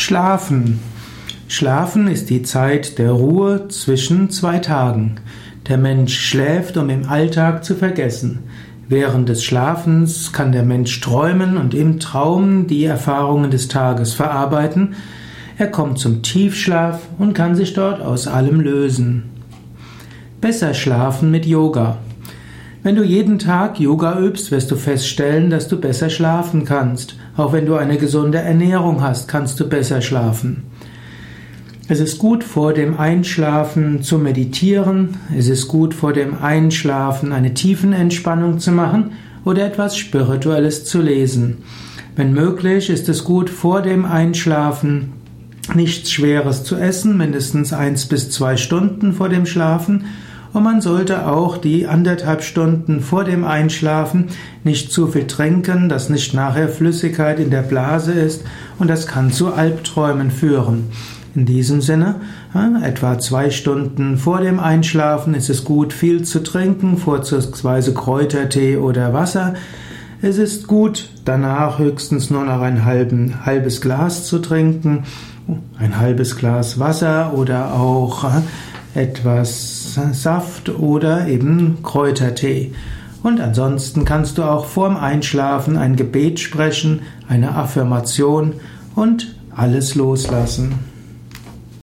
Schlafen. Schlafen ist die Zeit der Ruhe zwischen zwei Tagen. Der Mensch schläft, um im Alltag zu vergessen. Während des Schlafens kann der Mensch träumen und im Traum die Erfahrungen des Tages verarbeiten. Er kommt zum Tiefschlaf und kann sich dort aus allem lösen. Besser schlafen mit Yoga. Wenn du jeden Tag Yoga übst, wirst du feststellen, dass du besser schlafen kannst. Auch wenn du eine gesunde Ernährung hast, kannst du besser schlafen. Es ist gut vor dem Einschlafen zu meditieren, es ist gut vor dem Einschlafen eine Tiefenentspannung zu machen oder etwas Spirituelles zu lesen. Wenn möglich ist es gut vor dem Einschlafen nichts Schweres zu essen, mindestens eins bis zwei Stunden vor dem Schlafen und man sollte auch die anderthalb Stunden vor dem Einschlafen nicht zu viel trinken, dass nicht nachher Flüssigkeit in der Blase ist und das kann zu Albträumen führen. In diesem Sinne, etwa zwei Stunden vor dem Einschlafen ist es gut, viel zu trinken, vorzugsweise Kräutertee oder Wasser. Es ist gut, danach höchstens nur noch ein halben, halbes Glas zu trinken, ein halbes Glas Wasser oder auch etwas Saft oder eben Kräutertee. Und ansonsten kannst du auch vorm Einschlafen ein Gebet sprechen, eine Affirmation und alles loslassen.